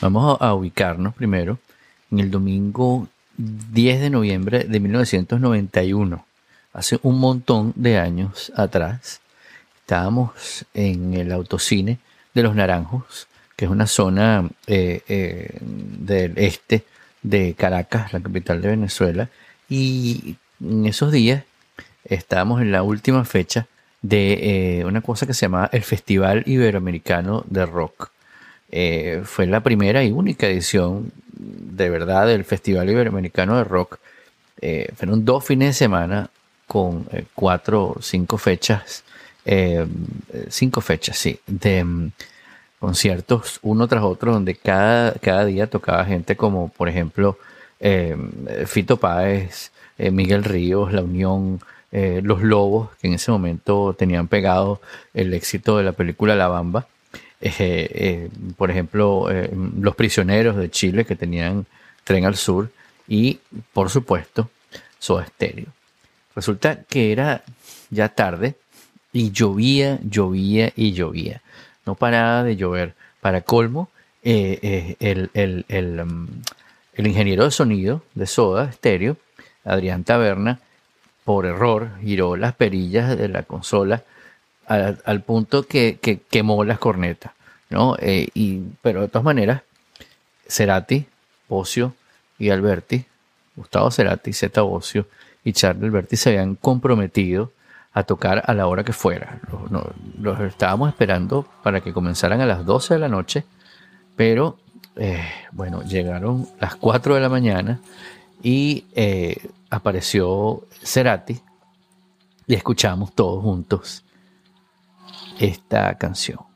Vamos a, ubicarnos primero en el domingo 10 de noviembre de 1991. Hace un montón de años atrás, estábamos en el autocine de Los Naranjos, que es una zona eh, eh, del este de Caracas, la capital de Venezuela, y en esos días estábamos en la última fecha de eh, una cosa que se llama el Festival Iberoamericano de Rock. Eh, fue la primera y única edición de verdad del Festival Iberoamericano de Rock. Eh, fueron dos fines de semana con cuatro o cinco fechas, cinco fechas, sí, de mm, conciertos uno tras otro, donde cada, cada día tocaba gente como, por ejemplo, Fito Páez, Miguel Ríos, La Unión, eh, los Lobos, que en ese momento tenían pegado el éxito de la película La Bamba. Eh, eh, por ejemplo, Los Prisioneros de Chile, que tenían Tren al Sur. Y, por supuesto, Soda Stereo. Resulta que era ya tarde y llovía, llovía y llovía. No paraba de llover. Para colmo, el, el, mm, el ingeniero de sonido de Soda Stereo, Adrián Taberna, por error giró las perillas de la consola al, punto que, quemó las cornetas, ¿no? Eh, y, pero de todas maneras, Cerati, Bocio y Alberti, Gustavo Cerati, Zeta Bocio y Charlie Alberti se habían comprometido a tocar a la hora que fuera. Los, estábamos esperando para que comenzaran a las 12 de la noche, pero eh, bueno, llegaron las 4 de la mañana y eh, apareció Cerati y escuchamos todos juntos esta canción.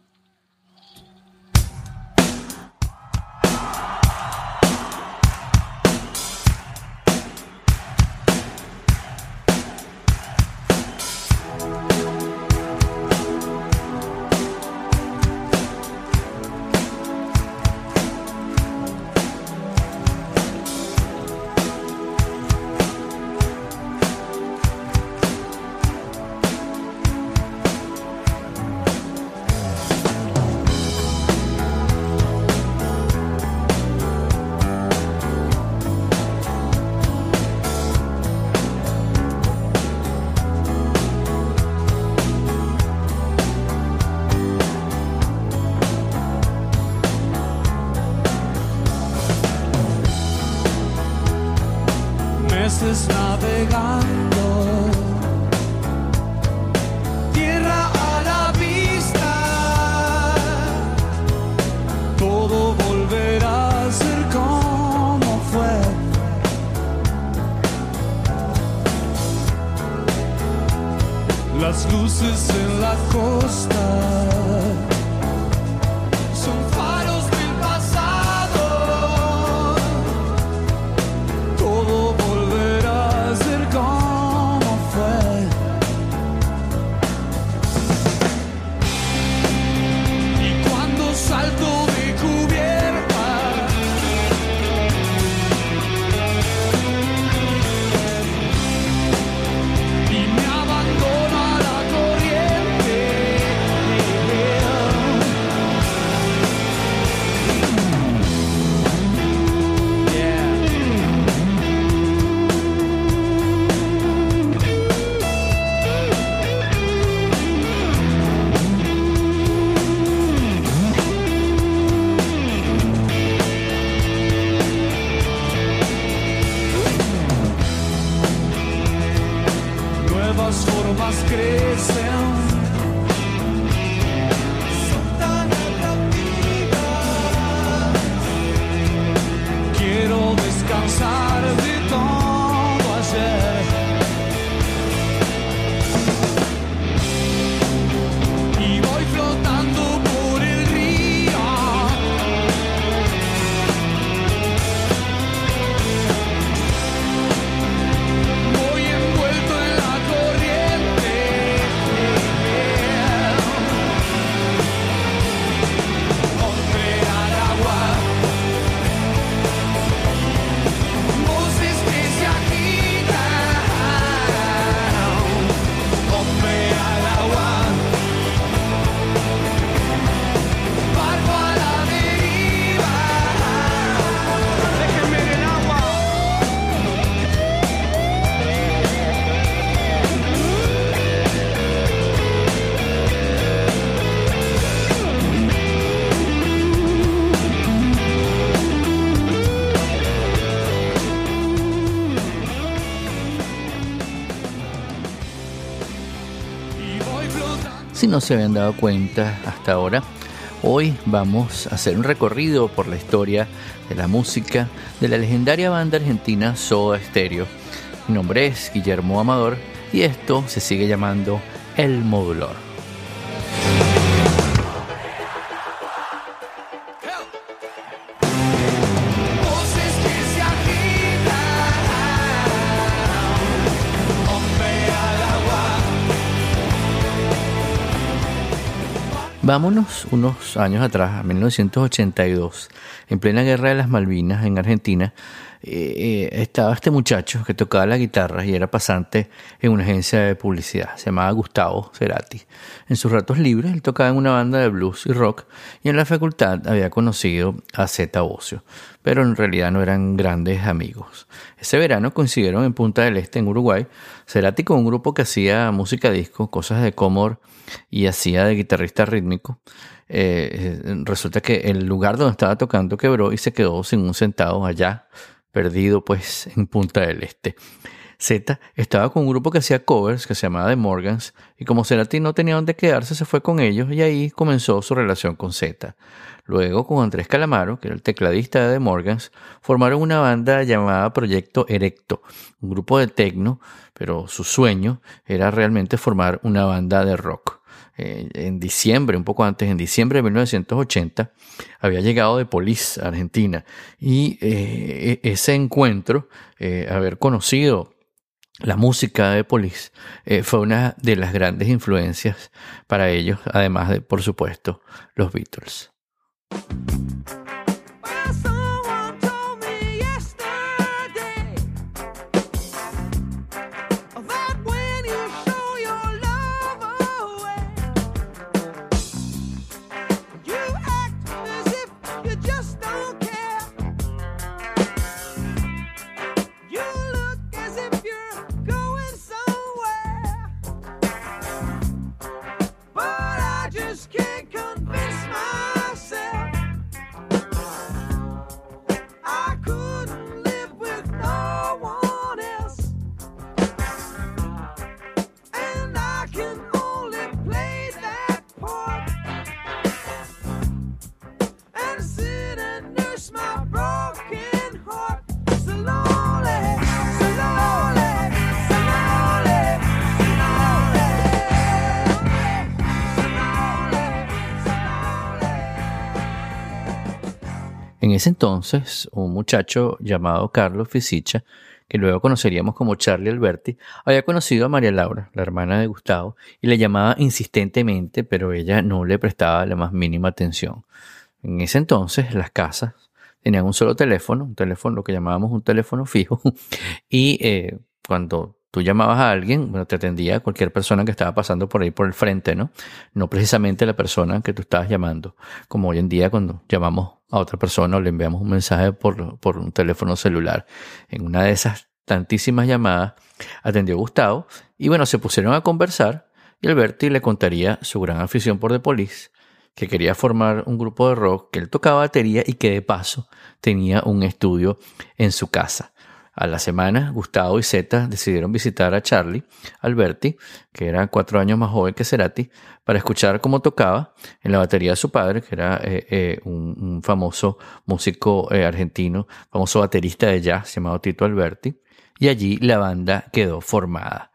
Si no se habían dado cuenta hasta ahora, hoy vamos a hacer un recorrido por la historia de la música de la legendaria banda argentina Soda Stereo. Mi nombre es Guillermo Amador y esto se sigue llamando El Modulor. Vámonos unos años atrás, a 1982, en plena guerra de las Malvinas en Argentina, eh, eh, estaba este muchacho que tocaba la guitarra y era pasante en una agencia de publicidad, se llamaba Gustavo Cerati. En sus ratos libres él tocaba en una banda de blues y rock y en la facultad había conocido a Zeta Ocio, pero en realidad no eran grandes amigos. Ese verano coincidieron en Punta del Este, en Uruguay, Cerati con un grupo que hacía música disco, cosas de Comor y hacía de guitarrista rítmico. Eh, resulta que el lugar donde estaba tocando quebró y se quedó sin un centavo allá, perdido pues en Punta del Este. Z estaba con un grupo que hacía covers que se llamaba The Morgans y como Cerati no tenía dónde quedarse se fue con ellos y ahí comenzó su relación con Z. Luego con Andrés Calamaro, que era el tecladista de The Morgans, formaron una banda llamada Proyecto Erecto, un grupo de techno, pero su sueño era realmente formar una banda de rock. Eh, en diciembre, un poco antes, en diciembre de 1980, había llegado de Polis a Argentina y eh, e-, ese encuentro, eh, haber conocido la música de Police fue una de las grandes influencias para ellos, además de, por supuesto, los Beatles. Ese entonces, un muchacho llamado Carlos Fisicha, que luego conoceríamos como Charlie Alberti, había conocido a María Laura, la hermana de Gustavo, y le llamaba insistentemente, pero ella no le prestaba la más mínima atención. En ese entonces, las casas tenían un solo teléfono, un teléfono, lo que llamábamos un teléfono fijo, y eh, cuando tú llamabas a alguien, bueno, te atendía cualquier persona que estaba pasando por ahí por el frente, ¿no? No precisamente la persona que tú estabas llamando, como hoy en día cuando llamamos a otra persona o le enviamos un mensaje por, por un teléfono celular. En una de esas tantísimas llamadas atendió Gustavo y bueno, se pusieron a conversar y Alberti le contaría su gran afición por The Police, que quería formar un grupo de rock, que él tocaba batería y que de paso tenía un estudio en su casa. A la semana, Gustavo y Zeta decidieron visitar a Charlie Alberti, que era cuatro años más joven que Cerati, para escuchar cómo tocaba en la batería de su padre, que era eh, eh, un, famoso músico eh, argentino, famoso baterista de jazz llamado Tito Alberti, y allí la banda quedó formada.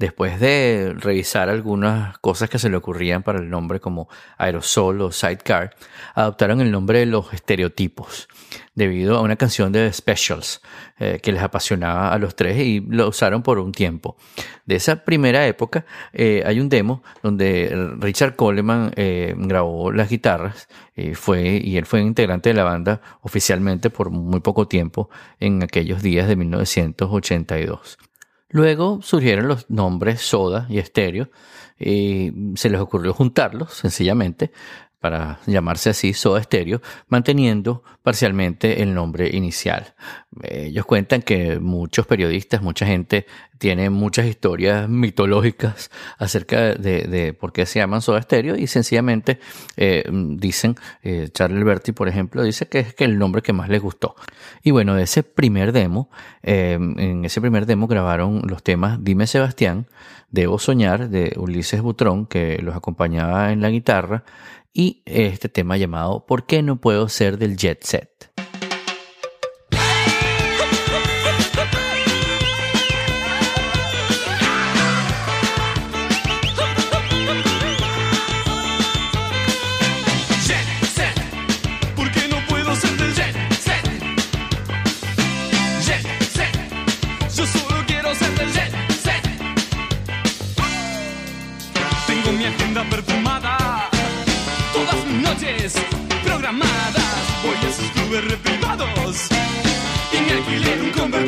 Después de revisar algunas cosas que se le ocurrían para el nombre como aerosol o sidecar, adoptaron el nombre de los estereotipos, debido a una canción de Specials eh, que les apasionaba a los tres y lo usaron por un tiempo. De esa primera época eh, hay un demo donde Richard Coleman eh, grabó las guitarras fue, y él fue integrante de la banda oficialmente por muy poco tiempo en aquellos días de 1982. Luego surgieron los nombres Soda y Estéreo y se les ocurrió juntarlos sencillamente para llamarse así Soda Stereo, manteniendo parcialmente el nombre inicial. Ellos cuentan que muchos periodistas, mucha gente tiene muchas historias mitológicas acerca de, por qué se llaman Soda Stereo y sencillamente eh, dicen, eh, Charlie Alberti por ejemplo, dice que es que el nombre que más les gustó. Y bueno, de ese primer demo, eh, en ese primer demo grabaron los temas Dime Sebastián, Debo Soñar de Ulises Butrón, que los acompañaba en la guitarra, y este tema llamado ¿Por qué no puedo ser del jet set?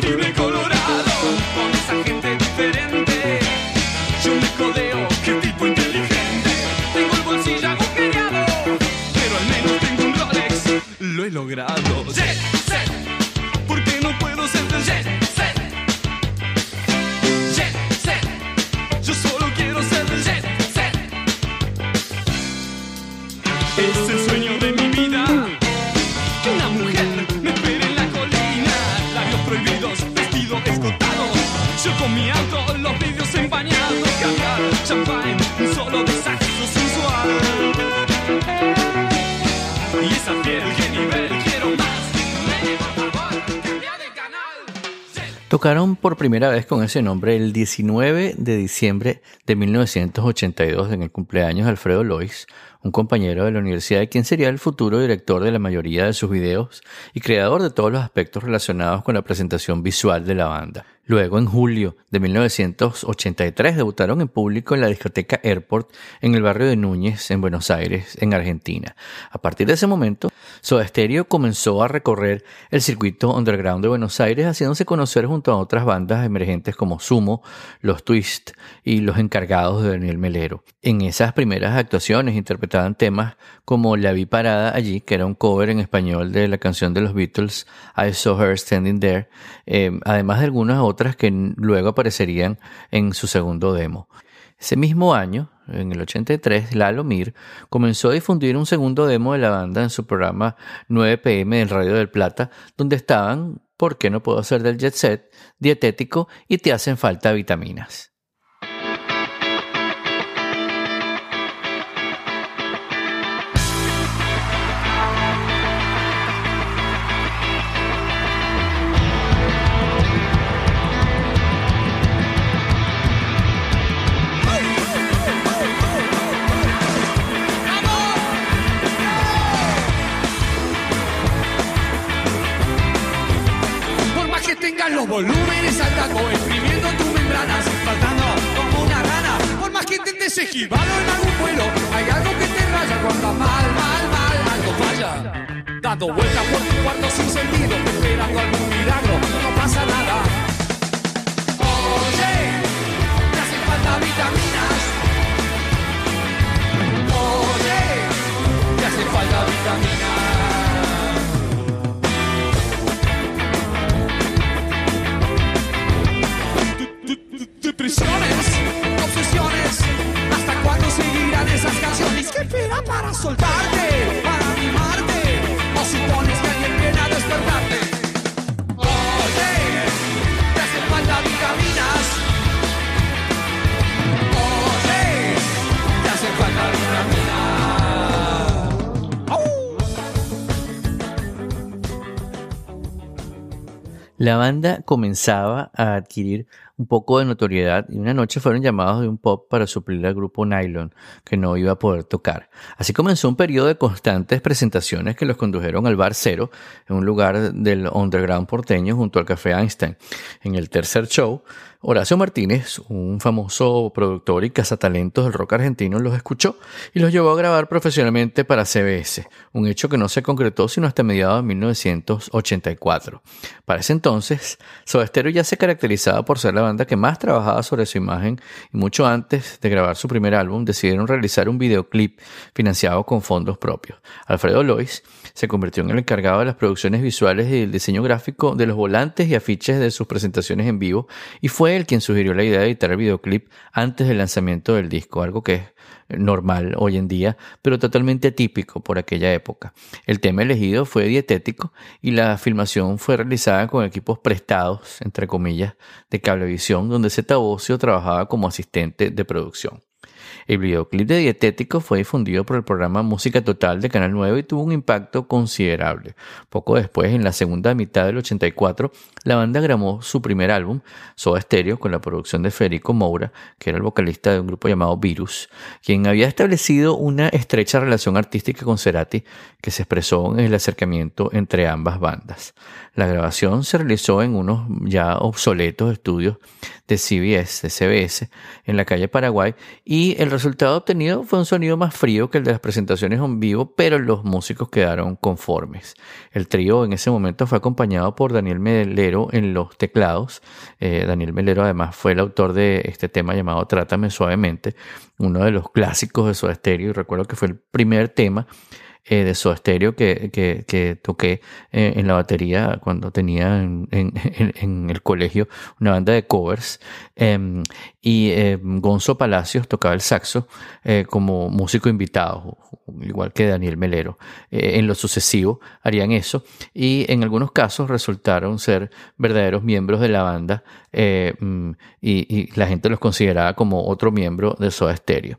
Tocaron por primera vez con ese nombre el 19 de diciembre de 1982 en el cumpleaños de Alfredo Lois, un compañero de la universidad quien sería el futuro director de la mayoría de sus videos y creador de todos los aspectos relacionados con la presentación visual de la banda. Luego, en julio de 1983, debutaron en público en la discoteca Airport en el barrio de Núñez, en Buenos Aires, en Argentina. A partir de ese momento, Soda Stereo comenzó a recorrer el circuito underground de Buenos Aires, haciéndose conocer junto a otras bandas emergentes como Sumo, Los Twist y Los Encargados de Daniel Melero. En esas primeras actuaciones interpretaban temas como La Vi Parada allí, que era un cover en español de la canción de los Beatles, I Saw Her Standing There, eh, además de algunas otras que luego aparecerían en su segundo demo. Ese mismo año, en el 83, Lalo Mir comenzó a difundir un segundo demo de la banda en su programa 9 pm del Radio del Plata, donde estaban ¿Por qué no puedo hacer del jet set? Dietético y te hacen falta vitaminas. Esquivarlo en algún vuelo, hay algo que te raya cuando mal, mal, mal, algo falla. Dando vueltas por tu cuarto sin sentido, esperando algún milagro, no pasa nada. Oye, te hacen falta vitaminas. Oye, te hacen falta vitaminas. Para soltarte, para animarte? ¿O supones que alguien viene a despertarte? Oye, te hacen falta vitaminas. Oye, te hacen falta vitaminas. La banda comenzaba a adquirir un poco de notoriedad y una noche fueron llamados de un pop para suplir al grupo Nylon, que no iba a poder tocar. Así comenzó un periodo de constantes presentaciones que los condujeron al Bar Cero, en un lugar del underground porteño junto al Café Einstein. En el tercer show, Horacio Martínez, un famoso productor y cazatalentos del rock argentino, los escuchó y los llevó a grabar profesionalmente para CBS, un hecho que no se concretó sino hasta mediados de 1984. Para ese entonces, Soda Stereo ya se caracterizaba por ser la banda que más trabajaba sobre su imagen y mucho antes de grabar su primer álbum decidieron realizar un videoclip financiado con fondos propios. Alfredo Lois se convirtió en el encargado de las producciones visuales y el diseño gráfico de los volantes y afiches de sus presentaciones en vivo y fue él quien sugirió la idea de editar el videoclip antes del lanzamiento del disco, algo que es normal hoy en día, pero totalmente atípico por aquella época. El tema elegido fue dietético y la filmación fue realizada con equipos prestados, entre comillas, de Cablevisión, donde Zeta Ocio trabajaba como asistente de producción. El videoclip de Dietético fue difundido por el programa Música Total de Canal 9 y tuvo un impacto considerable. Poco después, en la segunda mitad del 84, la banda grabó su primer álbum, Soda Stereo, con la producción de Federico Moura, que era el vocalista de un grupo llamado Virus, quien había establecido una estrecha relación artística con Cerati que se expresó en el acercamiento entre ambas bandas. La grabación se realizó en unos ya obsoletos estudios de CBS, de CBS, en la calle Paraguay, y el resultado obtenido fue un sonido más frío que el de las presentaciones en vivo, pero los músicos quedaron conformes. El trío en ese momento fue acompañado por Daniel Melero en los teclados. Eh, Daniel Melero además fue el autor de este tema llamado Trátame Suavemente, uno de los clásicos de su estéreo, y recuerdo que fue el primer tema eh, de Soda Stereo que, que, toqué eh, en la batería cuando tenía en, el colegio una banda de covers. Eh, y eh, Gonzo Palacios tocaba el saxo eh, como músico invitado, igual que Daniel Melero. En lo sucesivo harían eso y en algunos casos resultaron ser verdaderos miembros de la banda mm, y, y la gente los consideraba como otro miembro de Soda Stereo.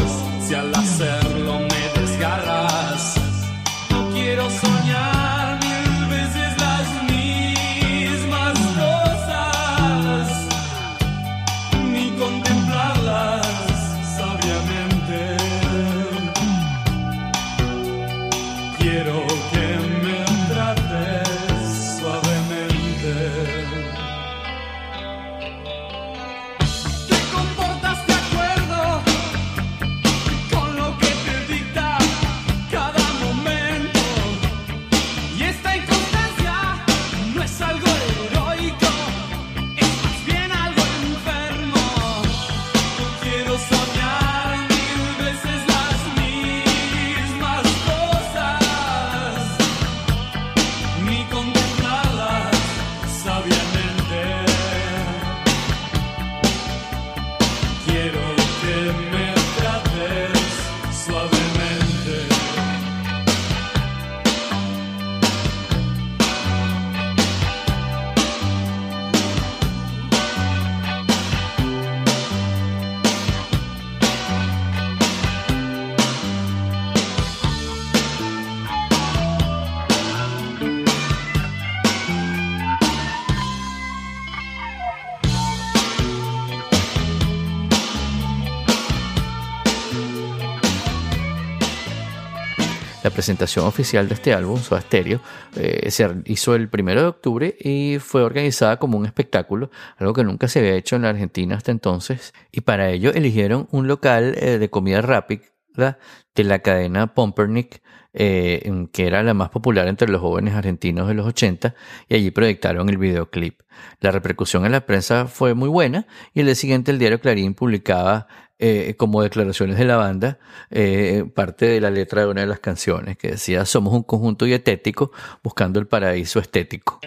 presentación oficial de este álbum, Soda Stereo, eh, se hizo el primero de octubre y fue organizada como un espectáculo, algo que nunca se había hecho en la Argentina hasta entonces. Y para ello eligieron un local eh, de comida rápida de la cadena Pumpernick, eh, que era la más popular entre los jóvenes argentinos de los 80, y allí proyectaron el videoclip. La repercusión en la prensa fue muy buena y el día siguiente el diario Clarín publicaba eh, como declaraciones de la banda eh, parte de la letra de una de las canciones que decía somos un conjunto dietético buscando el paraíso estético.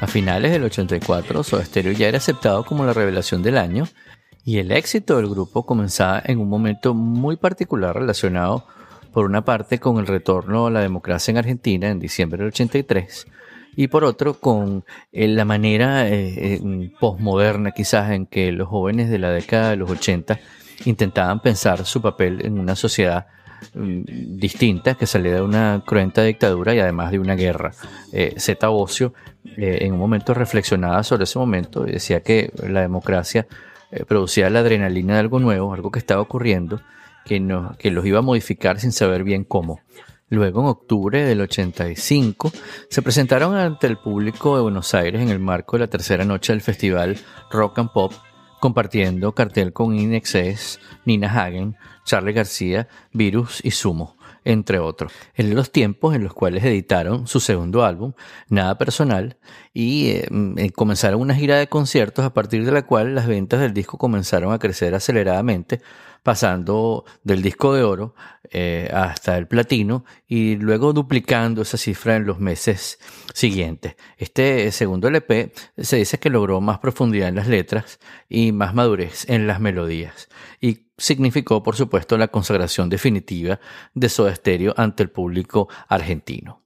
A finales del 84, Soda Stereo ya era aceptado como la revelación del año y el éxito del grupo comenzaba en un momento muy particular relacionado por una parte con el retorno a la democracia en Argentina en diciembre del 83 y por otro con eh, la manera eh, eh, posmoderna quizás en que los jóvenes de la década de los 80 intentaban pensar su papel en una sociedad mm, distinta que salía de una cruenta dictadura y además de una guerra. Eh, Zeta Bocio eh, en un momento reflexionaba sobre ese momento y decía que la democracia eh, producía la adrenalina de algo nuevo, algo que estaba ocurriendo, que, no, que los iba a modificar sin saber bien cómo. Luego, en octubre del 85, se presentaron ante el público de Buenos Aires en el marco de la tercera noche del festival Rock and Pop, compartiendo cartel con Inexcess, Nina Hagen, Charlie García, Virus y Sumo, entre otros. En los tiempos en los cuales editaron su segundo álbum, Nada Personal, y eh, mm, comenzaron una gira de conciertos a partir de la cual las ventas del disco comenzaron a crecer aceleradamente, pasando del disco de oro eh, hasta el platino y luego duplicando esa cifra en los meses siguientes. Este segundo LP se dice que logró más profundidad en las letras y más madurez en las melodías y significó por supuesto la consagración definitiva de Soda Stereo ante el público argentino.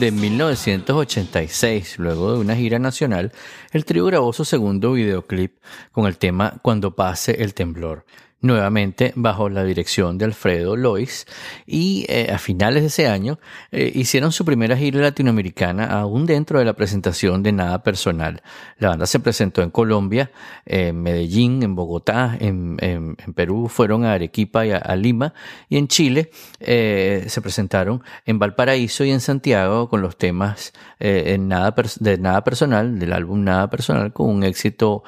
De 1986, luego de una gira nacional, el trío grabó su segundo videoclip con el tema Cuando pase el temblor, nuevamente bajo la dirección de Alfredo Lois, y eh, a finales de ese año eh, hicieron su primera gira latinoamericana aún dentro de la presentación de Nada Personal. La banda se presentó en Colombia, en Medellín, en Bogotá, en, en- Perú fueron a Arequipa y a, Lima, y en Chile eh, se presentaron en Valparaíso y en Santiago con los temas en nada de Nada Personal, del álbum Nada Personal, con un éxito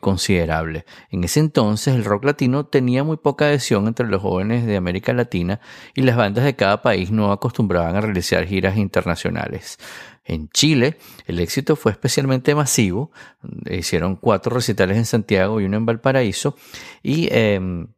considerable. En ese entonces el rock latino tenía muy poca adhesión entre los jóvenes de América Latina y las bandas de cada país no acostumbraban a realizar giras internacionales. En Chile, el éxito fue especialmente masivo. Hicieron cuatro recitales en Santiago y uno en Valparaíso. Y em,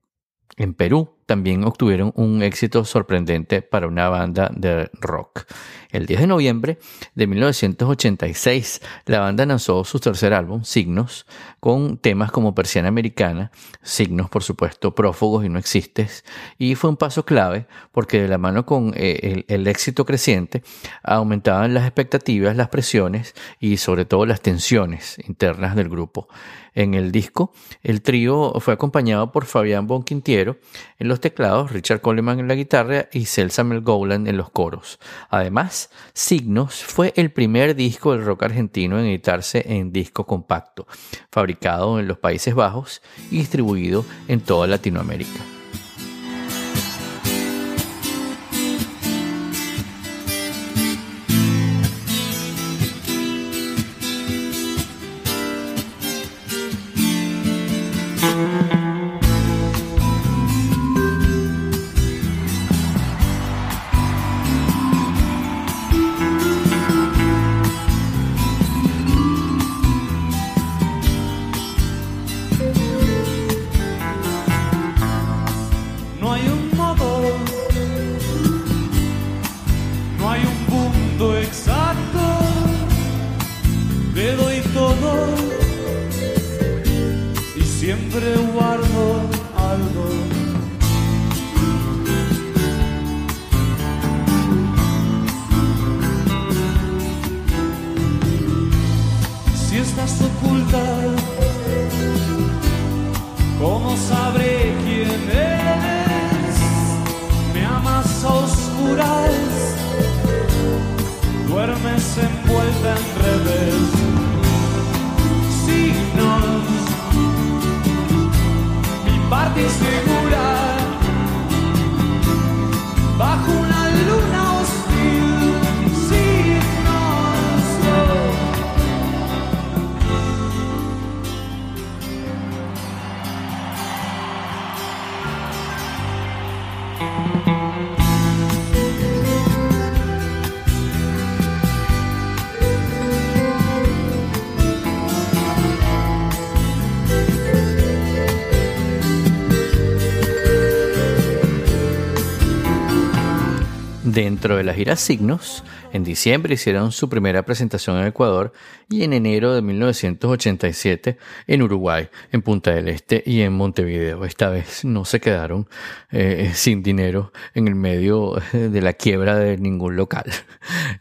en Perú también obtuvieron un éxito sorprendente para una banda de rock. El 10 de noviembre de 1986, la banda lanzó su tercer álbum, Signos, con temas como Persiana Americana, Signos, por supuesto, Prófugos y No Existes, y fue un paso clave porque de la mano con eh, el, el éxito creciente aumentaban las expectativas, las presiones y sobre todo las tensiones internas del grupo. En el disco, el trío fue acompañado por Fabián Bonquintiero en los teclados, Richard Coleman en la guitarra y Celsa Melgoland en los coros. Además, Signos fue el primer disco del rock argentino en editarse en disco compacto, fabricado en los Países Bajos y distribuido en toda Latinoamérica. Dentro de la gira Signos, en diciembre hicieron su primera presentación en Ecuador y en enero de 1987 en Uruguay, en Punta del Este y en Montevideo. Esta vez no se quedaron eh, sin dinero en el medio eh, de la quiebra de ningún local.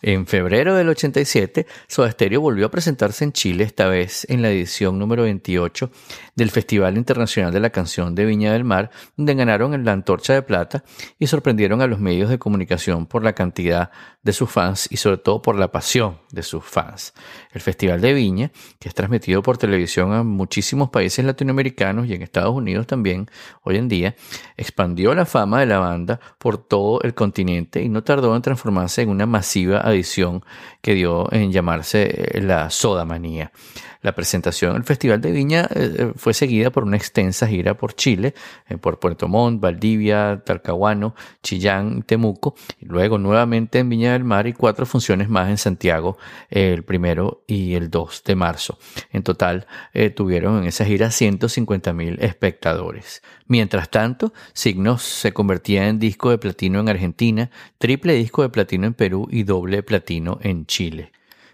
En febrero del 87, Soda Stereo volvió a presentarse en Chile, esta vez en la edición número 28 del Festival Internacional de la Canción de Viña del Mar, donde ganaron la Antorcha de Plata y sorprendieron a los medios de comunicación por la cantidad de sus fans y sobre todo por la pasión de sus fans. El Festival de Viña, que es transmitido por televisión a muchísimos países latinoamericanos y en Estados Unidos también hoy en día, expandió la fama de la banda por todo el continente y no tardó en transformarse en una masiva adición que dio en llamarse eh, la Soda Manía. La presentación en el Festival de Viña eh, fue seguida por una extensa gira por Chile, eh, por Puerto Montt, Valdivia, Talcahuano, Chillán, Temuco, y luego nuevamente en Viña del Mar y cuatro funciones más en Santiago eh, el primero y el 2 de marzo. En total eh, tuvieron en esa gira 150 mil espectadores. Mientras tanto, Signos se convertía en disco de platino en Argentina, triple disco de platino en Perú y doble platino en Chile.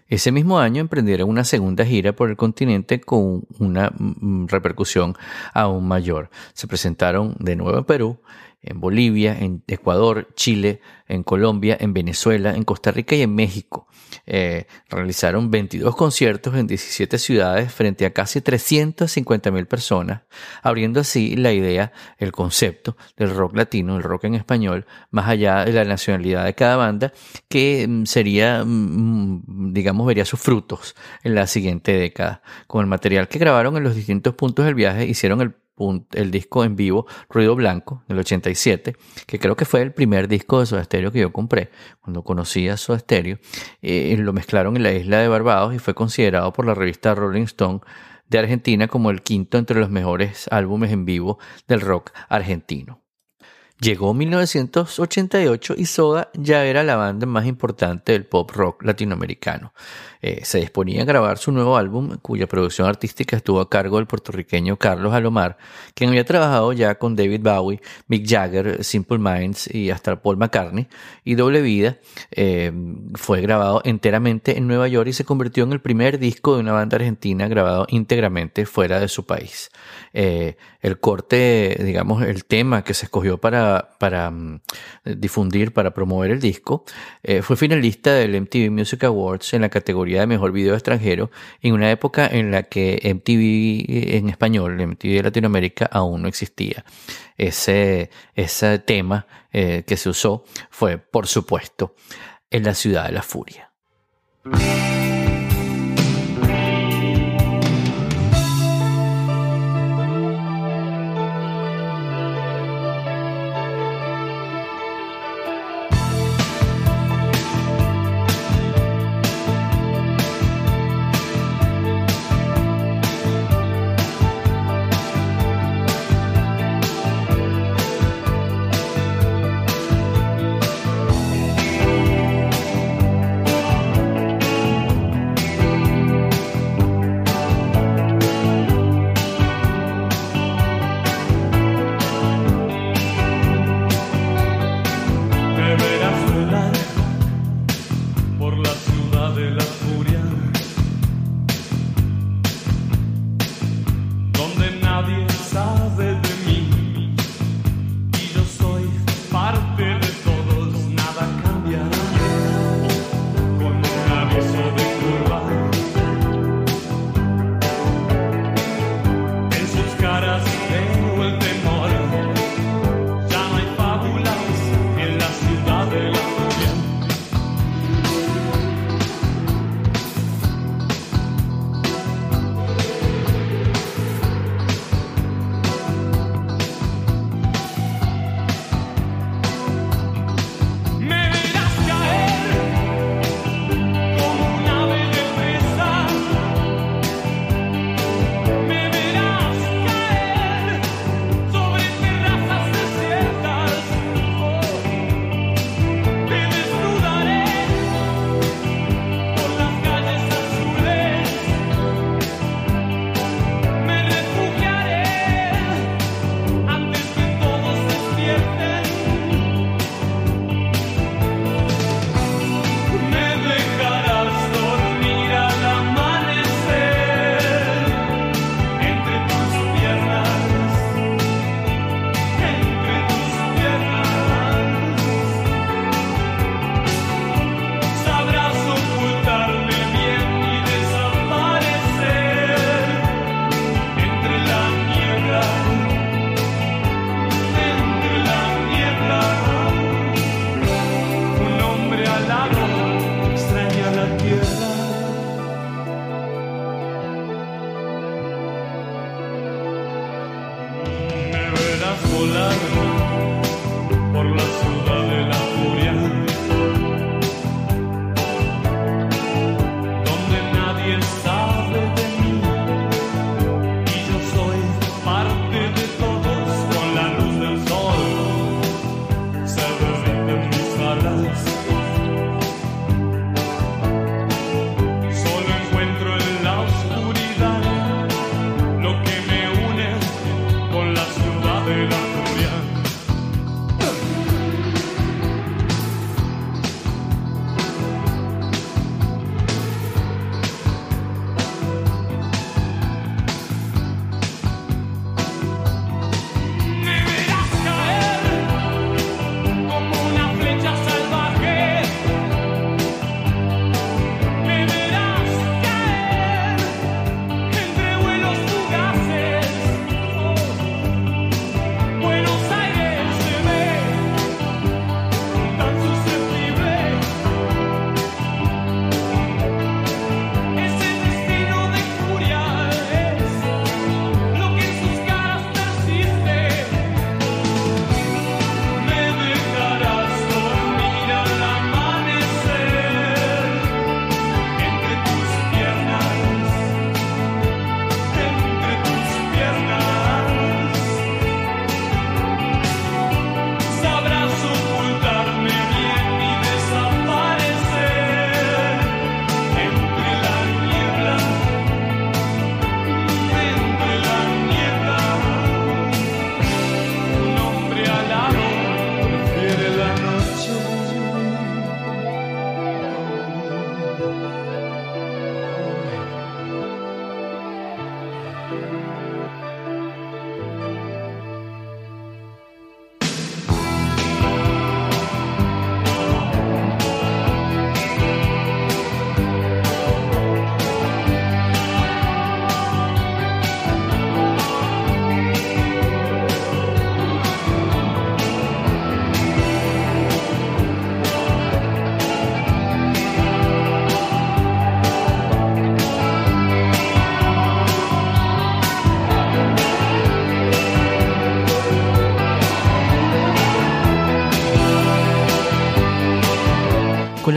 Ese mismo año emprendieron una segunda gira por el continente con una mm, repercusión aún mayor. Se presentaron de nuevo en Perú, en Bolivia, en Ecuador, Chile, en Colombia, en Venezuela, en Costa Rica y en México. Eh, realizaron 22 conciertos en 17 ciudades frente a casi 350 mil personas, abriendo así la idea, el concepto del rock latino, el rock en español, más allá de la nacionalidad de cada banda, que mm, sería, mm, digamos, vería sus frutos en la siguiente década. Con el material que grabaron en los distintos puntos del viaje, hicieron el el disco en vivo Ruido Blanco del 87, que creo que fue el primer disco de Soda Stereo que yo compré cuando conocí a Soda Stereo. Eh, lo mezclaron en la isla de Barbados y fue considerado por la revista Rolling Stone de Argentina como el quinto entre los mejores álbumes en vivo del rock argentino. Llegó 1988 y Soda ya era la banda más importante del pop rock latinoamericano. Eh, se disponía a grabar su nuevo álbum, cuya producción artística estuvo a cargo del puertorriqueño Carlos Alomar, quien había trabajado ya con David Bowie, Mick Jagger, Simple Minds y hasta Paul McCartney. Y Doble Vida eh, fue grabado enteramente en Nueva York y se convirtió en el primer disco de una banda argentina grabado íntegramente fuera de su país. Eh, el corte, digamos, el tema que se escogió para, mm, difundir, para promover el disco, fue finalista del MTV Music Awards en la categoría de Mejor Video Extranjero, en una época en la que MTV en español, MTV de Latinoamérica, aún no existía. Ese, ese tema eh, que se usó fue, por supuesto, en la ciudad de la furia.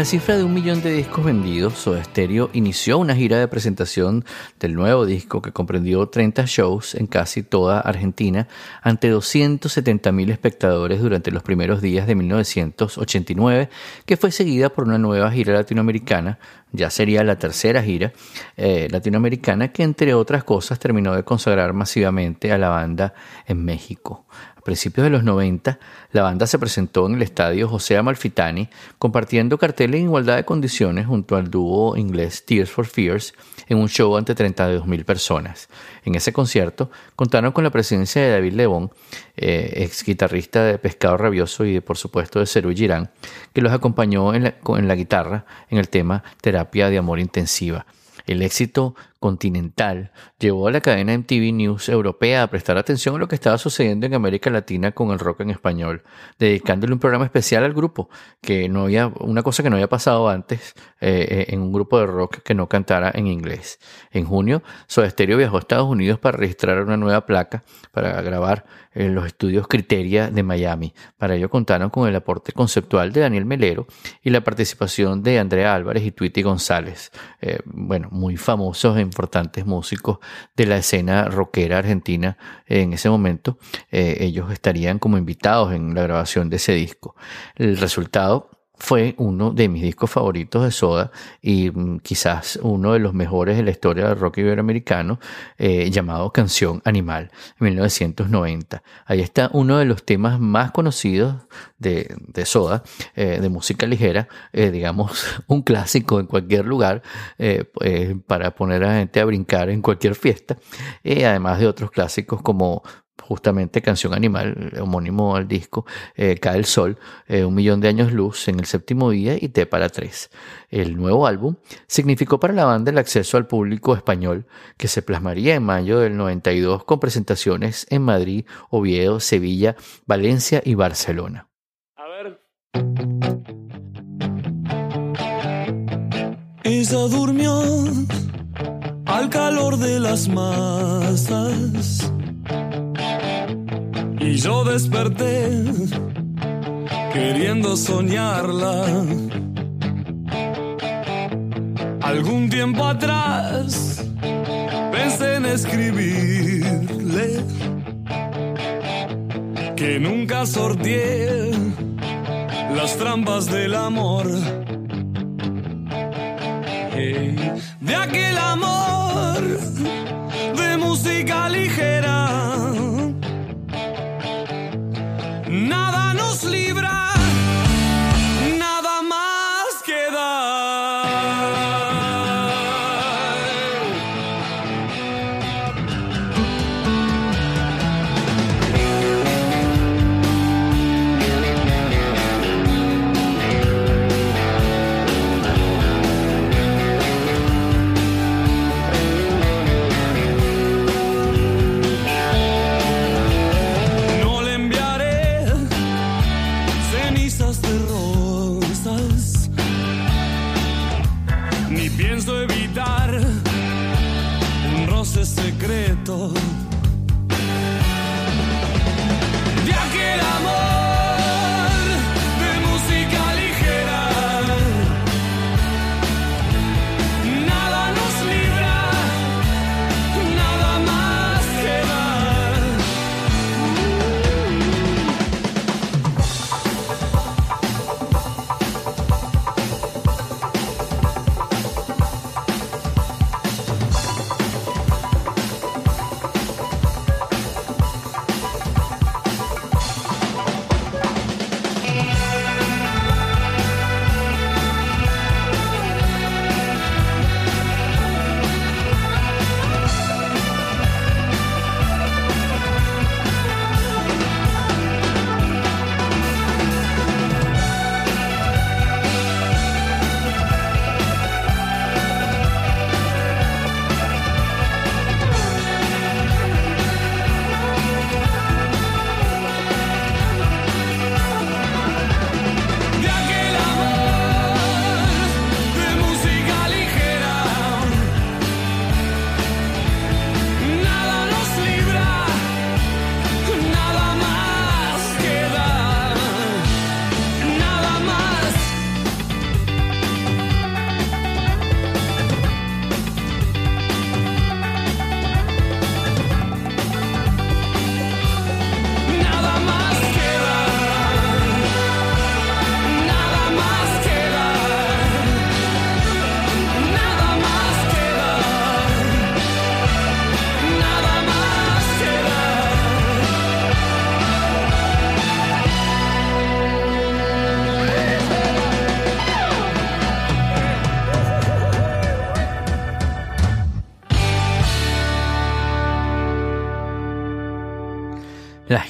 la cifra de un millón de discos vendidos, Soda Stereo inició una gira de presentación del nuevo disco que comprendió 30 shows en casi toda Argentina ante 270.000 espectadores durante los primeros días de 1989, que fue seguida por una nueva gira latinoamericana, ya sería la tercera gira eh, latinoamericana, que entre otras cosas terminó de consagrar masivamente a la banda en México principios de los 90, la banda se presentó en el estadio José Amalfitani, compartiendo carteles en igualdad de condiciones junto al dúo inglés Tears for Fears en un show ante 32.000 personas. En ese concierto contaron con la presencia de David Lebón, eh, ex guitarrista de Pescado Rabioso y de, por supuesto de Cerú Girán, que los acompañó en la, en la guitarra en el tema Terapia de Amor Intensiva. El éxito continental llevó a la cadena MTV News europea a prestar atención a lo que estaba sucediendo en América Latina con el rock en español, dedicándole un programa especial al grupo, que no había, una cosa que no había pasado antes eh, eh, en un grupo de rock que no cantara en inglés. En junio, Soda Stereo viajó a Estados Unidos para registrar una nueva placa para grabar en los estudios Criteria de Miami. Para ello contaron con el aporte conceptual de Daniel Melero y la participación de Andrea Álvarez y Tweety González, eh, bueno, muy famosos en importantes músicos de la escena rockera argentina en ese momento. Eh, ellos estarían como invitados en la grabación de ese disco. El resultado fue uno de mis discos favoritos de Soda y mm, quizás uno de los mejores de la historia del rock iberoamericano, eh, llamado Canción Animal, en 1990. Ahí está uno de los temas más conocidos de, de Soda, eh, de música ligera, eh, digamos, un clásico en cualquier lugar, para poner a la gente a brincar en cualquier fiesta, además de otros clásicos como justamente Canción Animal, homónimo al disco, eh, Cae el Sol, eh, Un Millón de Años Luz en el séptimo día y T para tres. El nuevo álbum significó para la banda el acceso al público español que se plasmaría en mayo del 92 con presentaciones en Madrid, Oviedo, Sevilla, Valencia y Barcelona. A ver. Ella durmió al calor de las masas y yo desperté queriendo soñarla. Algún tiempo atrás pensé en escribirle que nunca sorteé las trampas del amor. de aquel amor de música ligera nada nos libra. ni pienso evitar un roce secreto de aquel amor.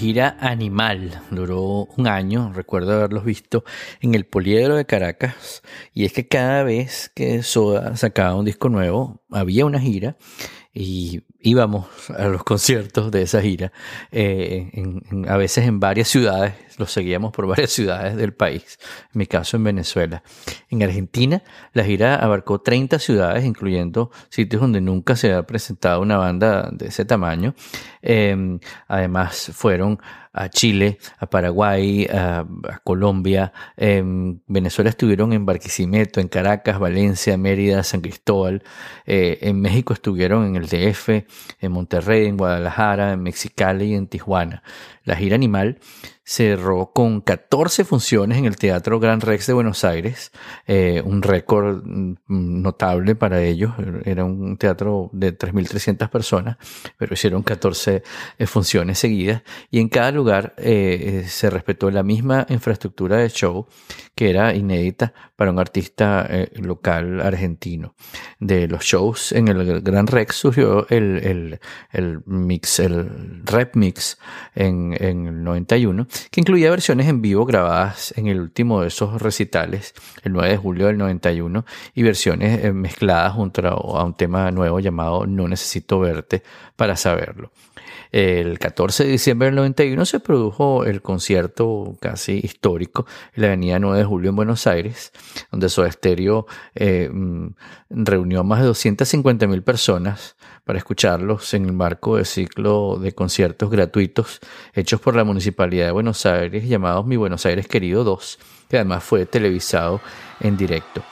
Gira Animal. Duró un año, recuerdo haberlos visto en el Poliedro de Caracas, y es que cada vez que Soda sacaba un disco nuevo, había una gira y íbamos a los conciertos de esa gira, eh, a veces en varias ciudades, los seguíamos por varias ciudades del país, en mi caso en Venezuela. En Argentina, la gira abarcó 30 ciudades, incluyendo sitios donde nunca se había presentado una banda de ese tamaño. Em, además, fueron a Chile, a Paraguay, a, Colombia. En Venezuela estuvieron en Barquisimeto, en Caracas, Valencia, Mérida, San Cristóbal. Eh, en México estuvieron en el DF, en Monterrey, en Guadalajara, en Mexicali y en Tijuana. La gira Animal cerró con 14 funciones en el Teatro Gran Rex de Buenos Aires, eh, un récord mm, notable para ellos. Era un teatro de 3.300 personas, pero hicieron 14 eh, funciones seguidas y en cada lugar eh, se respetó la misma infraestructura de show que era inédita para un artista local argentino. De los shows en el Gran Rex surgió el, el, mix, el rap mix en, en el 91 que incluía versiones en vivo grabadas en el último de esos recitales, el 9 de julio del 91, y versiones eh, mezcladas junto a un tema nuevo llamado No Necesito Verte para saberlo. El 14 de diciembre del 91 se produjo el concierto casi histórico en la avenida 9 de Julio en Buenos Aires, donde Soda Stereo eh, mm, reunió a más de 250 mil personas para escucharlos en el marco del ciclo de conciertos gratuitos hechos por la Municipalidad de Buenos Aires llamados Mi Buenos Aires Querido 2, que además fue televisado en directo.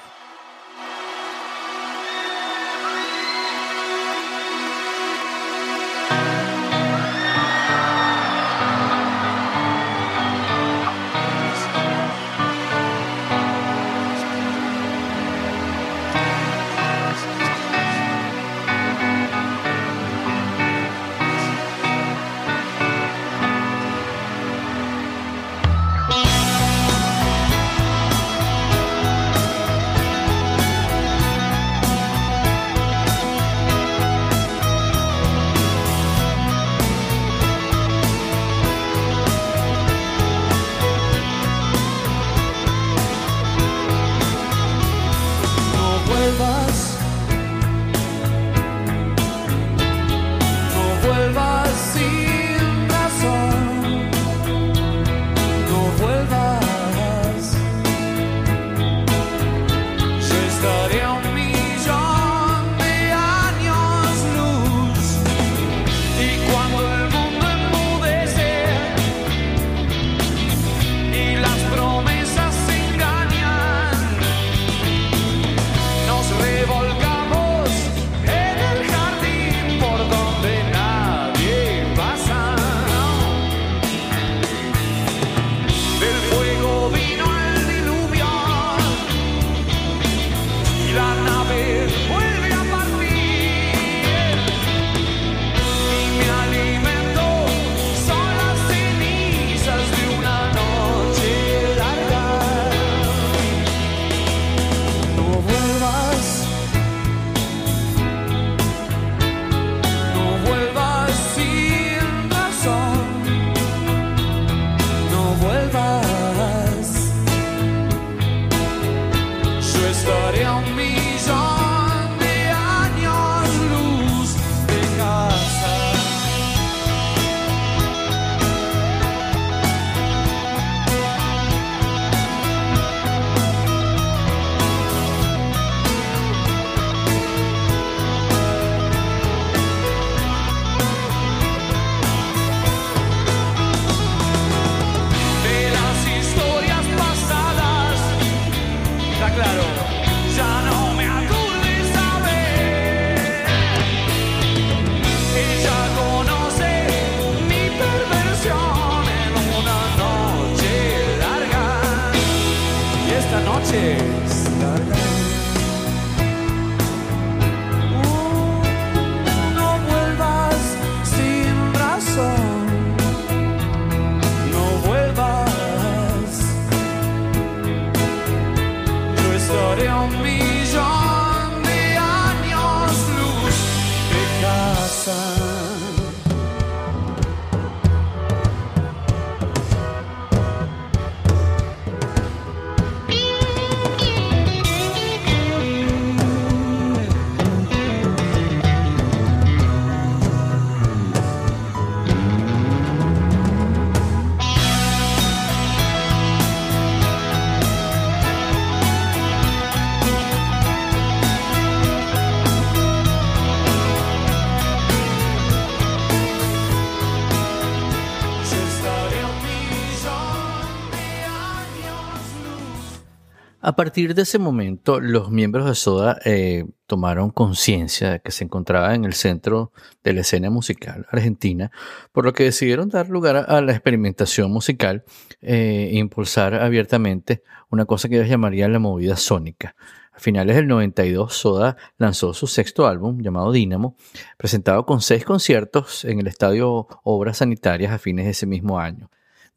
Partir de ese momento, los miembros de Soda eh, tomaron conciencia de que se encontraba en el centro de la escena musical argentina, por lo que decidieron dar lugar a la experimentación musical eh, e impulsar abiertamente una cosa que ellos llamarían la movida sónica. A finales del 92, Soda lanzó su sexto álbum llamado Dínamo, presentado con seis conciertos en el estadio Obras Sanitarias a fines de ese mismo año.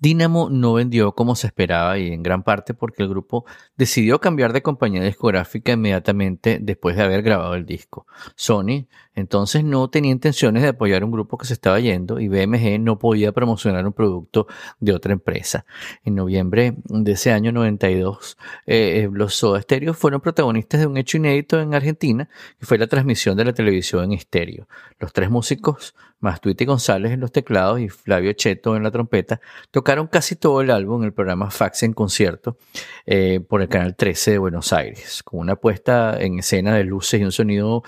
Dynamo no vendió como se esperaba y en gran parte porque el grupo decidió cambiar de compañía discográfica inmediatamente después de haber grabado el disco. Sony entonces no tenía intenciones de apoyar un grupo que se estaba yendo y BMG no podía promocionar un producto de otra empresa. En noviembre de ese año 92, eh, los Soda Stereo fueron protagonistas de un hecho inédito en Argentina, que fue la transmisión de la televisión en estéreo. Los tres músicos, Tweety González en los teclados y Flavio Cheto en la trompeta, tocaron casi todo el álbum en el programa Fax en concierto eh, por el Canal 13 de Buenos Aires, con una puesta en escena de luces y un sonido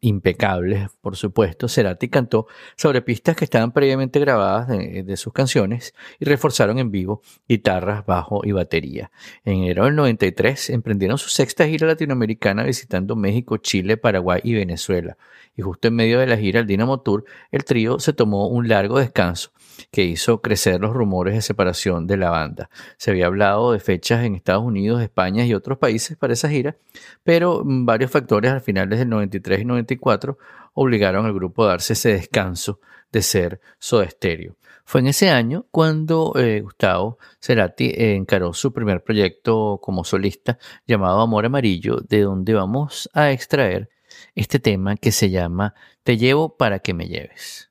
impecables, por supuesto, Cerati cantó sobre pistas que estaban previamente grabadas de, sus canciones y reforzaron en vivo guitarras, bajo y batería. En enero del 93 emprendieron su sexta gira latinoamericana visitando México, Chile, Paraguay y Venezuela. Y justo en medio de la gira el Dynamo Tour, el trío se tomó un largo descanso que hizo crecer los rumores de separación de la banda. Se había hablado de fechas en Estados Unidos, España y otros países para esa gira, pero varios factores al finales del 93 y 94 obligaron al grupo a darse ese descanso de ser Soda Stereo. Fue en ese año cuando eh, Gustavo Cerati eh, encaró su primer proyecto como solista llamado Amor Amarillo, de donde vamos a extraer este tema que se llama Te llevo para que me lleves.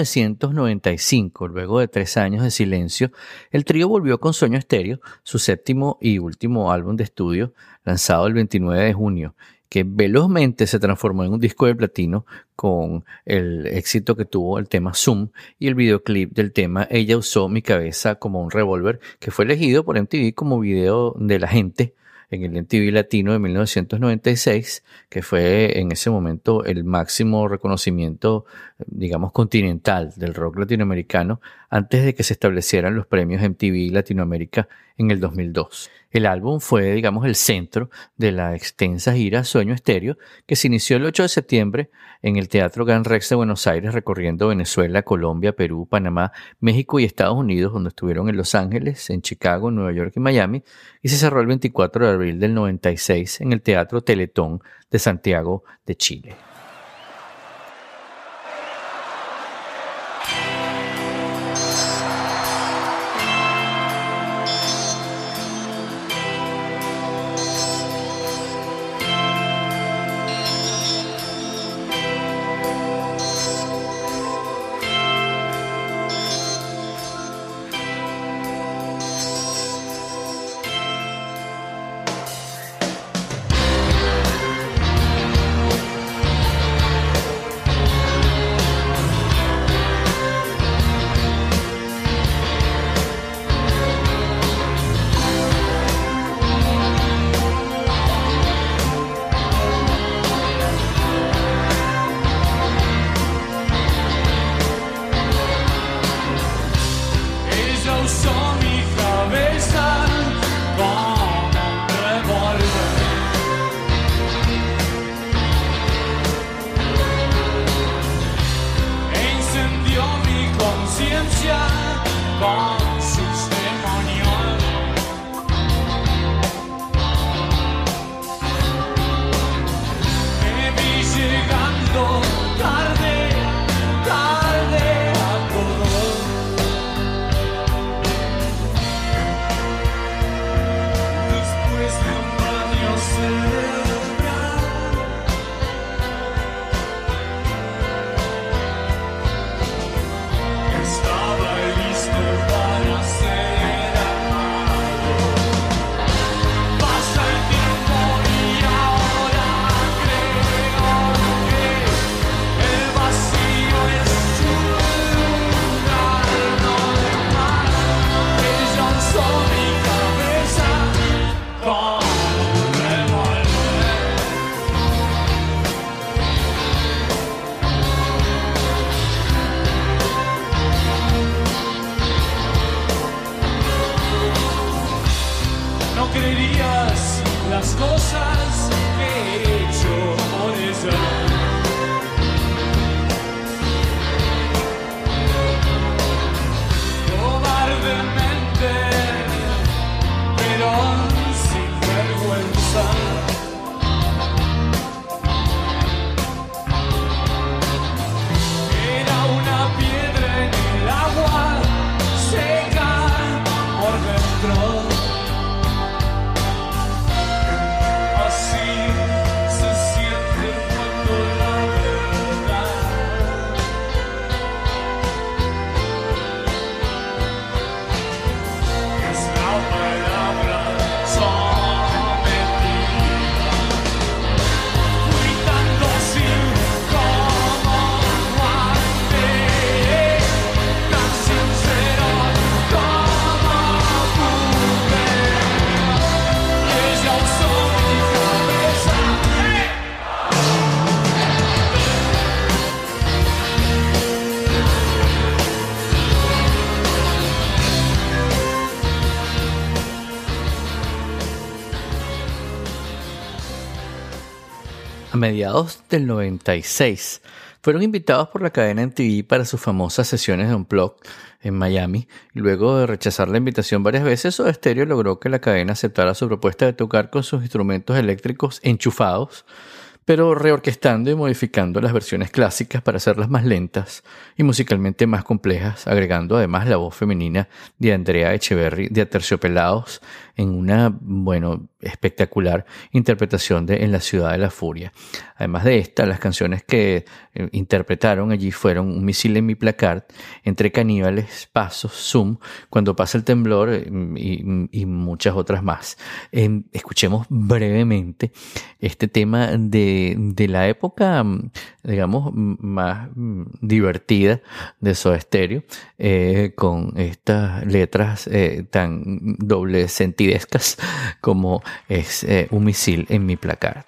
1995, luego de tres años de silencio, el trío volvió con Sueño Estéreo, su séptimo y último álbum de estudio, lanzado el 29 de junio, que velozmente se transformó en un disco de platino con el éxito que tuvo el tema Zoom y el videoclip del tema Ella usó mi cabeza como un revólver, que fue elegido por MTV como video de la gente en el MTV Latino de 1996, que fue en ese momento el máximo reconocimiento, digamos, continental del rock latinoamericano, antes de que se establecieran los premios MTV Latinoamérica en el 2002. El álbum fue, digamos, el centro de la extensa gira Sueño Estéreo, que se inició el 8 de septiembre en el Teatro Gran Rex de Buenos Aires, recorriendo Venezuela, Colombia, Perú, Panamá, México y Estados Unidos, donde estuvieron en Los Ángeles, en Chicago, Nueva York y Miami, y se cerró el 24 de abril del 96 en el Teatro Teletón de Santiago de Chile. Del 96 fueron invitados por la cadena MTV para sus famosas sesiones de Unplugged en Miami. Luego de rechazar la invitación varias veces, Soda Stereo logró que la cadena aceptara su propuesta de tocar con sus instrumentos eléctricos enchufados pero reorquestando y modificando las versiones clásicas para hacerlas más lentas y musicalmente más complejas, agregando además la voz femenina de Andrea Echeverry de Aterciopelados en una, bueno, espectacular interpretación de En la ciudad de la furia. Además de esta, las canciones que eh, interpretaron allí fueron Un misil en mi placard, Entre caníbales, Pasos, Zoom, Cuando pasa el temblor eh, y, muchas otras más. escuchemos brevemente este tema de, de la época digamos, más divertida de Soda Stereo, eh, con estas letras eh, tan doble sentidescas como es eh, un misil en mi placar.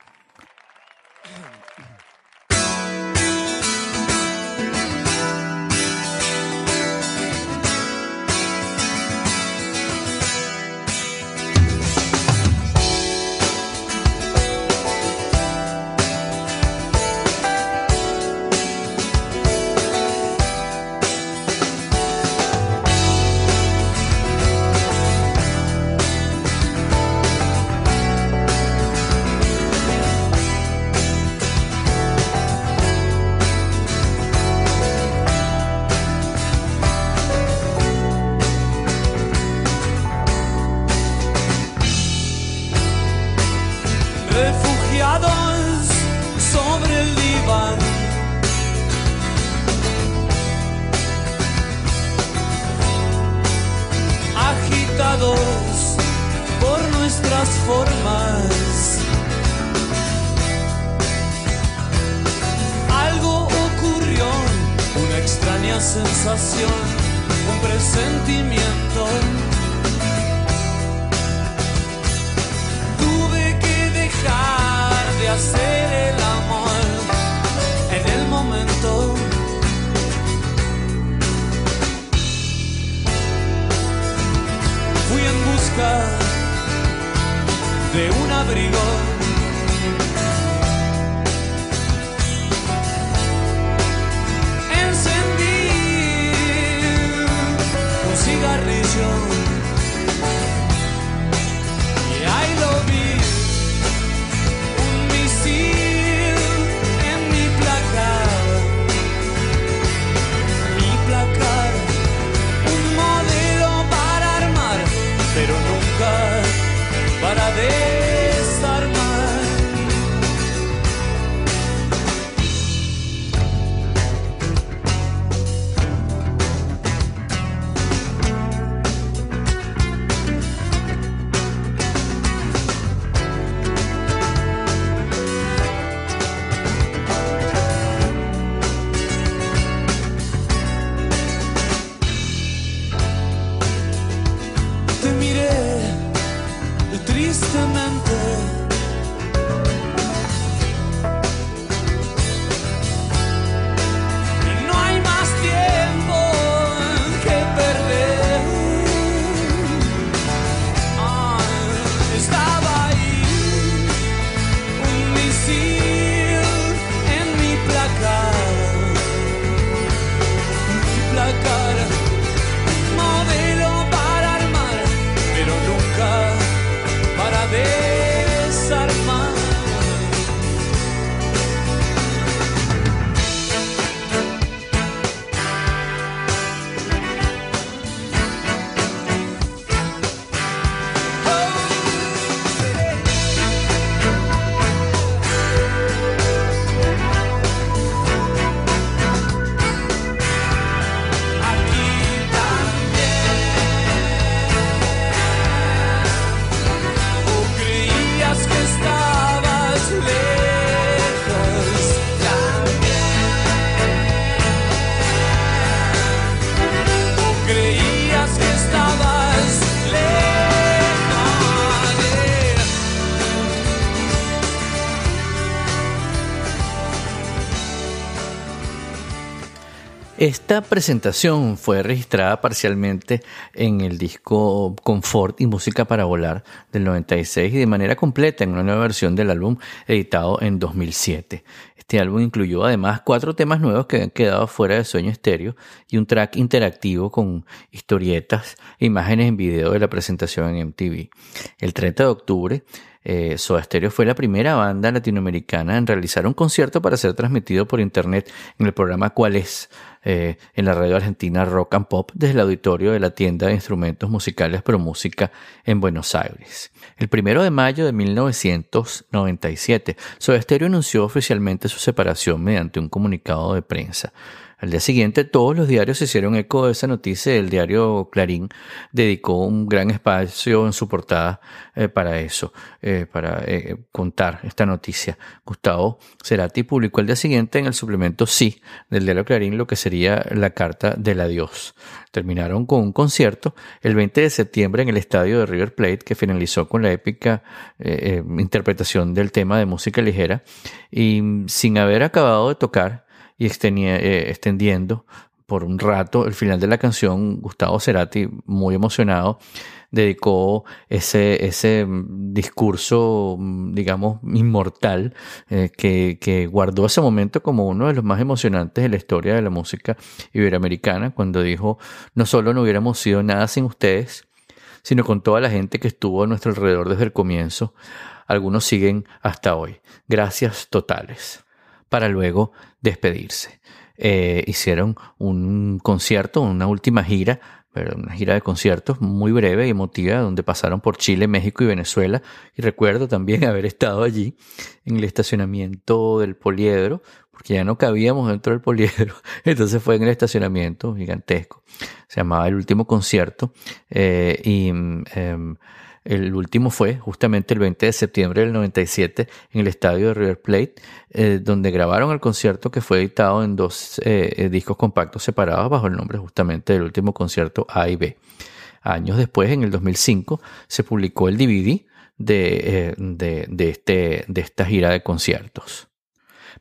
Esta presentación fue registrada parcialmente en el disco Confort y Música para Volar del 96 y de manera completa en una nueva versión del álbum editado en 2007. Este álbum incluyó además cuatro temas nuevos que han quedado fuera de Sueño Estéreo y un track interactivo con historietas e imágenes en video de la presentación en MTV. El 30 de octubre eh, Soda Stereo fue la primera banda latinoamericana en realizar un concierto para ser transmitido por internet en el programa ¿Cuál es? Eh, en la radio argentina Rock and Pop desde el auditorio de la tienda de instrumentos musicales Pro Música en Buenos Aires. El primero de mayo de 1997, Soda Stereo anunció oficialmente su separación mediante un comunicado de prensa. Al día siguiente todos los diarios se hicieron eco de esa noticia. El diario Clarín dedicó un gran espacio en su portada eh, para eso, eh, para eh, contar esta noticia. Gustavo Cerati publicó al día siguiente en el suplemento Sí del diario Clarín lo que sería la carta del adiós. Terminaron con un concierto el 20 de septiembre en el estadio de River Plate que finalizó con la épica interpretación del tema de música ligera y sin haber acabado de tocar y eh, extendiendo por un rato el final de la canción, Gustavo Cerati, muy emocionado, dedicó ese, ese mm, discurso, mm, digamos, inmortal, eh, que, que, guardó ese momento como uno de los más emocionantes de la historia de la música iberoamericana, cuando dijo, no solo no hubiéramos sido nada sin ustedes, sino con toda la gente que estuvo a nuestro alrededor desde el comienzo. Algunos siguen hasta hoy. Gracias totales para luego despedirse. Eh, hicieron un concierto, una última gira, una gira de conciertos muy breve y emotiva, donde pasaron por Chile, México y Venezuela. Y recuerdo también haber estado allí en el estacionamiento del Poliedro, porque ya no cabíamos dentro del Poliedro. Entonces fue en el estacionamiento gigantesco. Se llamaba El Último Concierto. Eh, y em, el último fue justamente el 20 de septiembre del 97 en el estadio de River Plate, eh, donde grabaron el concierto que fue editado en dos eh, eh, discos compactos separados bajo el nombre justamente del último concierto A y B. Años después, en el 2005, se publicó el DVD de, de, este, de esta gira de conciertos.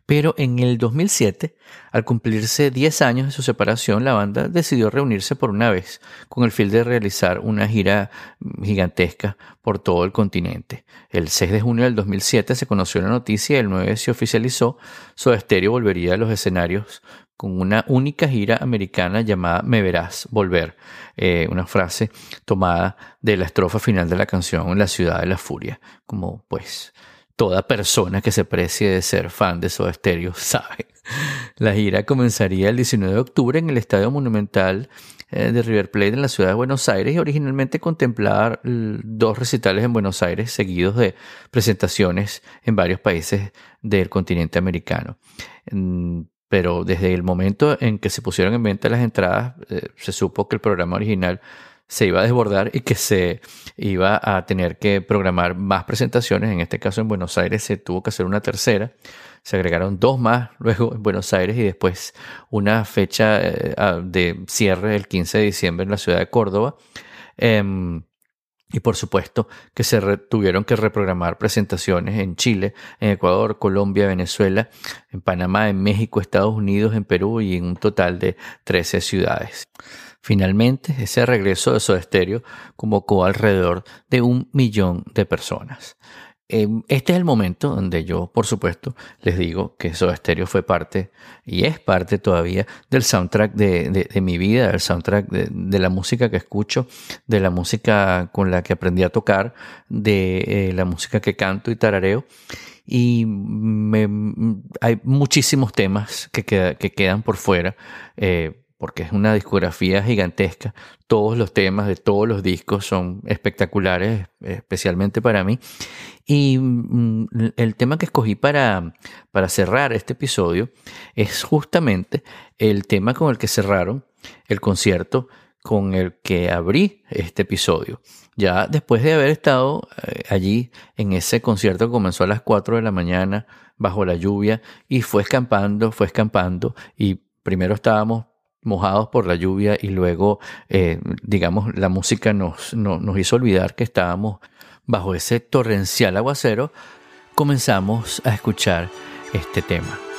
Pero en el 2007, al cumplirse 10 años de su separación, la banda decidió reunirse por una vez con el fin de realizar una gira gigantesca por todo el continente. El 6 de junio del 2007 se conoció la noticia y el 9 se oficializó. Soda Stereo volvería a los escenarios con una única gira americana llamada Me Verás Volver, eh, una frase tomada de la estrofa final de la canción La Ciudad de la Furia, como pues toda persona que se precie de ser fan de Soda Stereo sabe. La gira comenzaría el 19 de octubre en el Estadio Monumental eh, de River Plate en la ciudad de Buenos Aires y originalmente contemplaba dos recitales en Buenos Aires seguidos de presentaciones en varios países del continente americano. Pero desde el momento en que se pusieron en venta las entradas, eh, se supo que el programa original se iba a desbordar y que se iba a tener que programar más presentaciones. En este caso en Buenos Aires se tuvo que hacer una tercera. Se agregaron dos más luego en Buenos Aires y después una fecha eh, de cierre el 15 de diciembre en la ciudad de Córdoba. Em, y por supuesto que se tuvieron que reprogramar presentaciones en Chile, en Ecuador, Colombia, Venezuela, en Panamá, en México, Estados Unidos, en Perú y en un total de 13 ciudades. Finalmente, ese regreso de Soda Stereo convocó alrededor de un millón de personas. Em, este es el momento donde yo, por supuesto, les digo que Soda fue parte y es parte todavía del soundtrack de, mi vida, del soundtrack de, la música que escucho, de la música con la que aprendí a tocar, de eh, la música que canto y tarareo. Y hay muchísimos temas que, que quedan por fuera. Eh, porque es una discografía gigantesca. Todos los temas de todos los discos son espectaculares, especialmente para mí. Y mm, el tema que escogí para, para cerrar este episodio es justamente el tema con el que cerraron el concierto con el que abrí este episodio. Ya después de haber estado eh, allí en ese concierto comenzó a las 4 de la mañana bajo la lluvia y fue escampando, fue escampando y primero estábamos mojados por la lluvia y luego, eh, digamos, la música nos, nos hizo olvidar que estábamos bajo ese torrencial aguacero, comenzamos a escuchar este tema.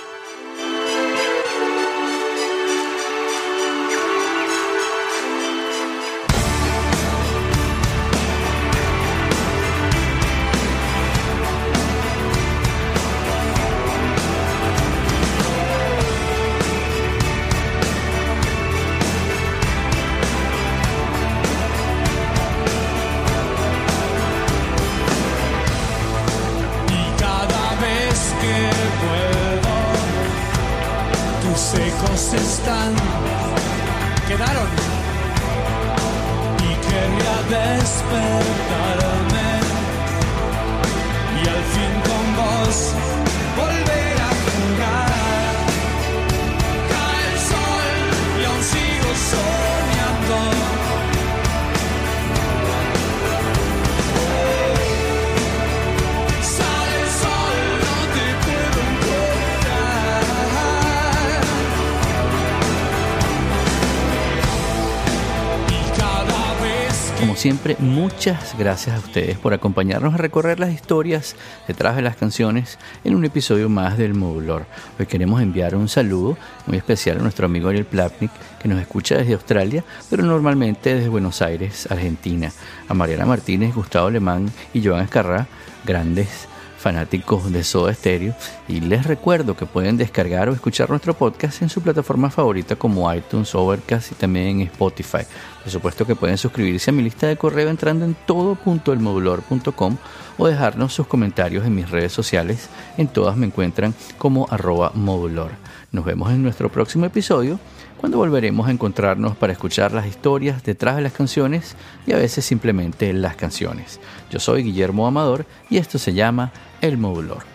Siempre, muchas gracias a ustedes por acompañarnos a recorrer las historias detrás de las canciones en un episodio más del Modulor. Hoy queremos enviar un saludo muy especial a nuestro amigo Ariel Plapnik, que nos escucha desde Australia, pero normalmente desde Buenos Aires, Argentina. A Mariana Martínez, Gustavo Alemán y Joan Escarrá, grandes fanáticos de Soda Stereo y les recuerdo que pueden descargar o escuchar nuestro podcast en su plataforma favorita como iTunes, Overcast y también en Spotify. Por supuesto que pueden suscribirse a mi lista de correo entrando en todo.elmodulor.com o dejarnos sus comentarios en mis redes sociales. En todas me encuentran como arroba modulor. Nos vemos en nuestro próximo episodio cuando volveremos a encontrarnos para escuchar las historias detrás de las canciones y a veces simplemente las canciones. Yo soy Guillermo Amador y esto se llama El Modulor.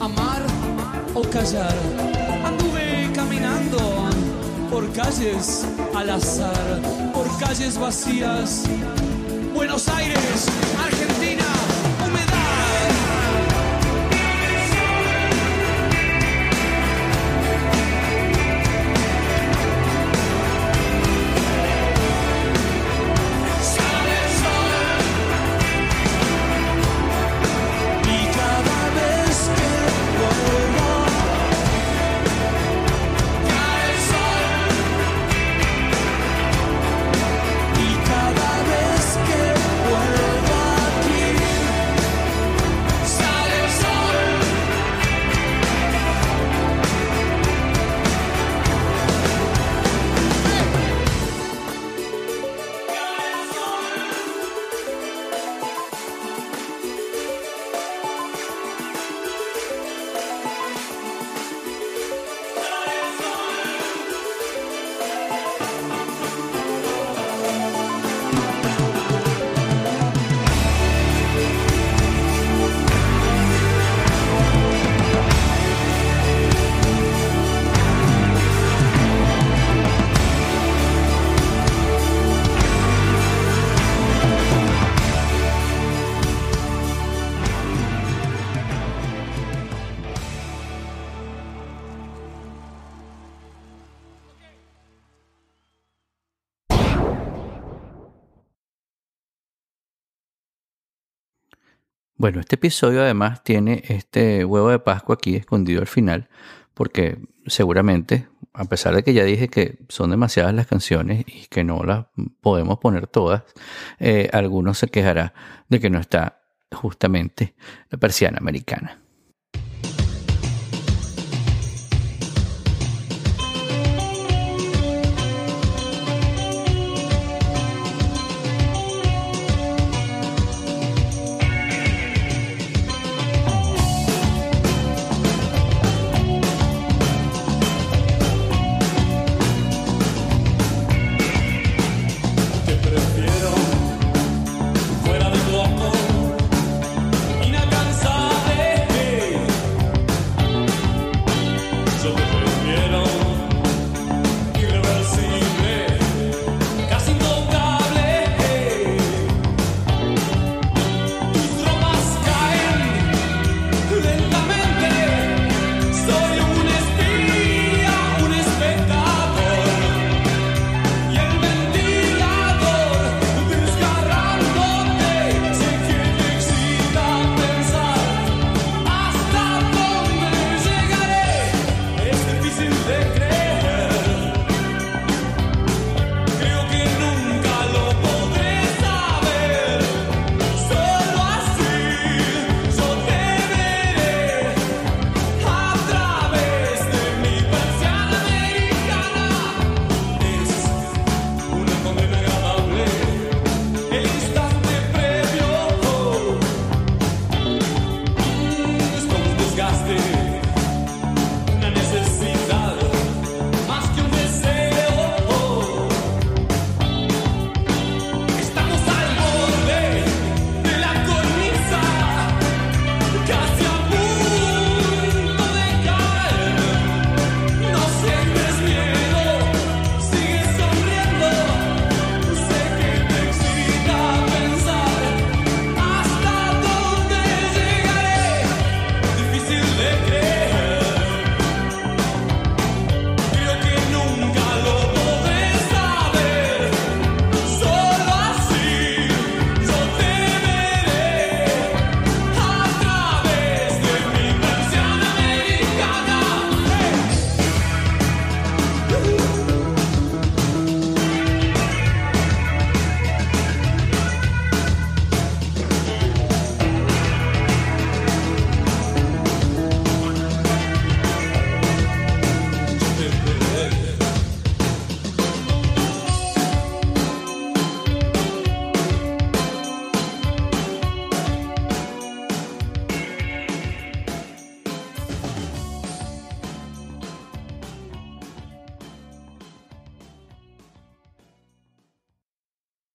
Amar o callar. Anduve caminando por calles al azar, por calles vacías. Buenos Aires, Argentina, Bueno, este episodio además tiene este huevo de Pascua aquí escondido al final, porque seguramente, a pesar de que ya dije que son demasiadas las canciones y que no las podemos poner todas, eh, algunos se quejará de que no está justamente la persiana americana.